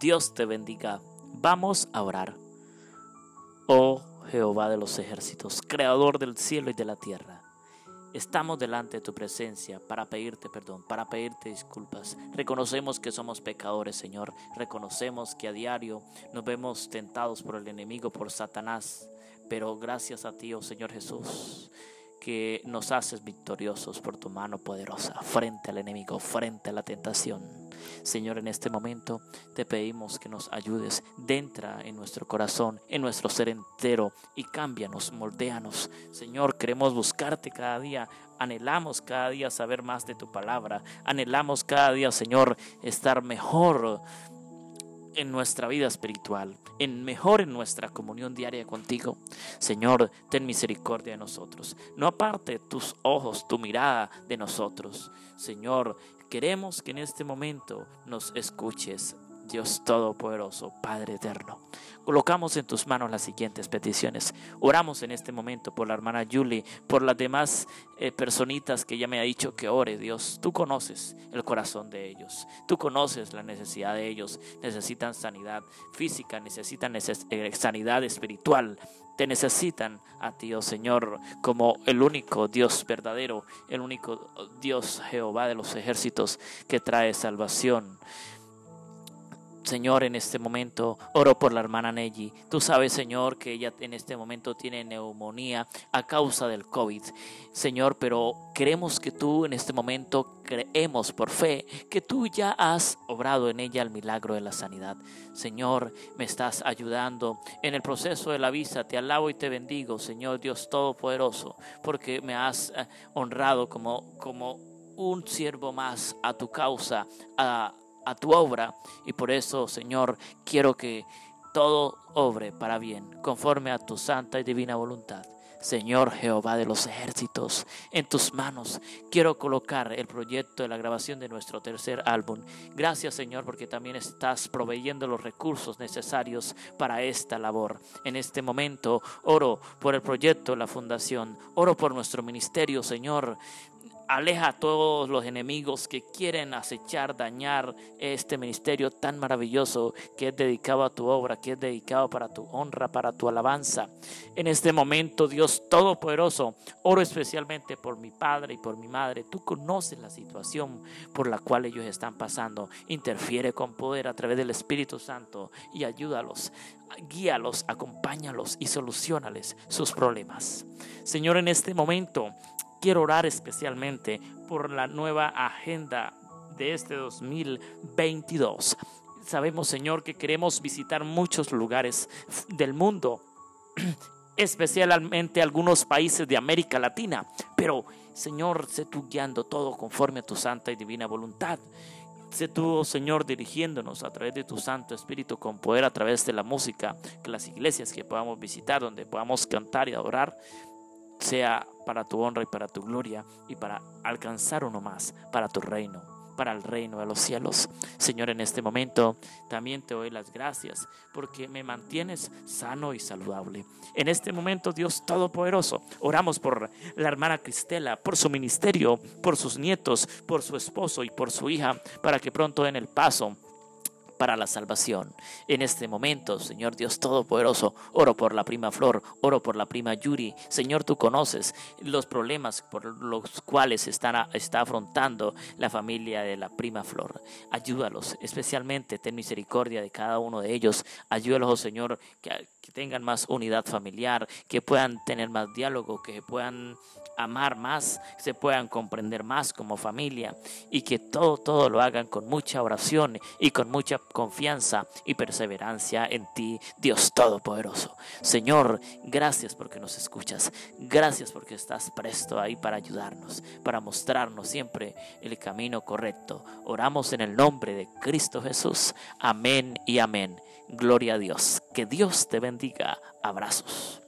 Dios te bendiga. Vamos a orar. Oh Jehová de los ejércitos, creador del cielo y de la tierra. Estamos delante de tu presencia para pedirte perdón, para pedirte disculpas. Reconocemos que somos pecadores, Señor. Reconocemos que a diario nos vemos tentados por el enemigo, por Satanás. Pero gracias a ti, oh Señor Jesús, que nos haces victoriosos por tu mano poderosa frente al enemigo, frente a la tentación. Señor, en este momento te pedimos que nos ayudes, entra en nuestro corazón, en nuestro ser entero y cámbianos, moldéanos. Señor, queremos buscarte cada día, anhelamos cada día saber más de tu palabra, anhelamos cada día, Señor, estar mejor en nuestra vida espiritual, en mejor en nuestra comunión diaria contigo. Señor, ten misericordia de nosotros. No aparte tus ojos, tu mirada de nosotros. Señor, Queremos que en este momento nos escuches, Dios Todopoderoso, Padre Eterno. Colocamos en tus manos las siguientes peticiones. Oramos en este momento por la hermana Julie, por las demás eh, personitas que ya me ha dicho que ore, Dios. Tú conoces el corazón de ellos. Tú conoces la necesidad de ellos. Necesitan sanidad física, necesitan eh, sanidad espiritual, te necesitan a ti, oh Señor, como el único Dios verdadero, el único Dios Jehová de los ejércitos que trae salvación. Señor, en este momento oro por la hermana Nelly. Tú sabes, Señor, que ella en este momento tiene neumonía a causa del COVID. Señor, pero queremos que tú en este momento creemos por fe que tú ya has obrado en ella el milagro de la sanidad. Señor, me estás ayudando en el proceso de la visa. Te alabo y te bendigo, Señor Dios Todopoderoso, porque me has eh, honrado como, como un siervo más a tu causa, a a tu obra. Y por eso, Señor, quiero que todo obre para bien, conforme a tu santa y divina voluntad. Señor Jehová de los ejércitos, en tus manos quiero colocar el proyecto de la grabación de nuestro tercer álbum. Gracias Señor porque también estás proveyendo los recursos necesarios para esta labor. En este momento oro por el proyecto, la fundación, oro por nuestro ministerio Señor. Aleja a todos los enemigos que quieren acechar, dañar este ministerio tan maravilloso que es dedicado a tu obra, que es dedicado para tu honra, para tu alabanza. En este momento, Dios Todopoderoso, oro especialmente por mi padre y por mi madre. Tú conoces la situación por la cual ellos están pasando. Interfiere con poder a través del Espíritu Santo y ayúdalos guíalos, acompáñalos y solucionales sus problemas. Señor, en este momento quiero orar especialmente por la nueva agenda de este 2022. Sabemos, Señor, que queremos visitar muchos lugares del mundo, especialmente algunos países de América Latina, pero, Señor, sé tú guiando todo conforme a tu santa y divina voluntad. Sé tú, Señor, dirigiéndonos a través de tu Santo Espíritu con poder a través de la música, que las iglesias que podamos visitar, donde podamos cantar y adorar, sea para tu honra y para tu gloria y para alcanzar uno más para tu reino, para el reino de los cielos. Señor, en este momento también te doy las gracias porque me mantienes sano y saludable. En este momento, Dios Todopoderoso, oramos por la hermana Cristela, por su ministerio, por sus nietos, por su esposo y por su hija, para que pronto den el paso para la salvación. En este momento, Señor Dios Todopoderoso, oro por la prima Flor, oro por la prima Yuri. Señor, tú conoces los problemas por los cuales está afrontando la familia de la prima Flor. Ayúdalos, especialmente ten misericordia de cada uno de ellos. Ayúdalos, Señor, que, que tengan más unidad familiar, que puedan tener más diálogo, que puedan amar más, se puedan comprender más como familia y que todo, todo lo hagan con mucha oración y con mucha confianza y perseverancia en ti, Dios Todopoderoso. Señor, gracias porque nos escuchas, gracias porque estás presto ahí para ayudarnos, para mostrarnos siempre el camino correcto. Oramos en el nombre de Cristo Jesús. Amén y amén. Gloria a Dios. Que Dios te bendiga. Abrazos.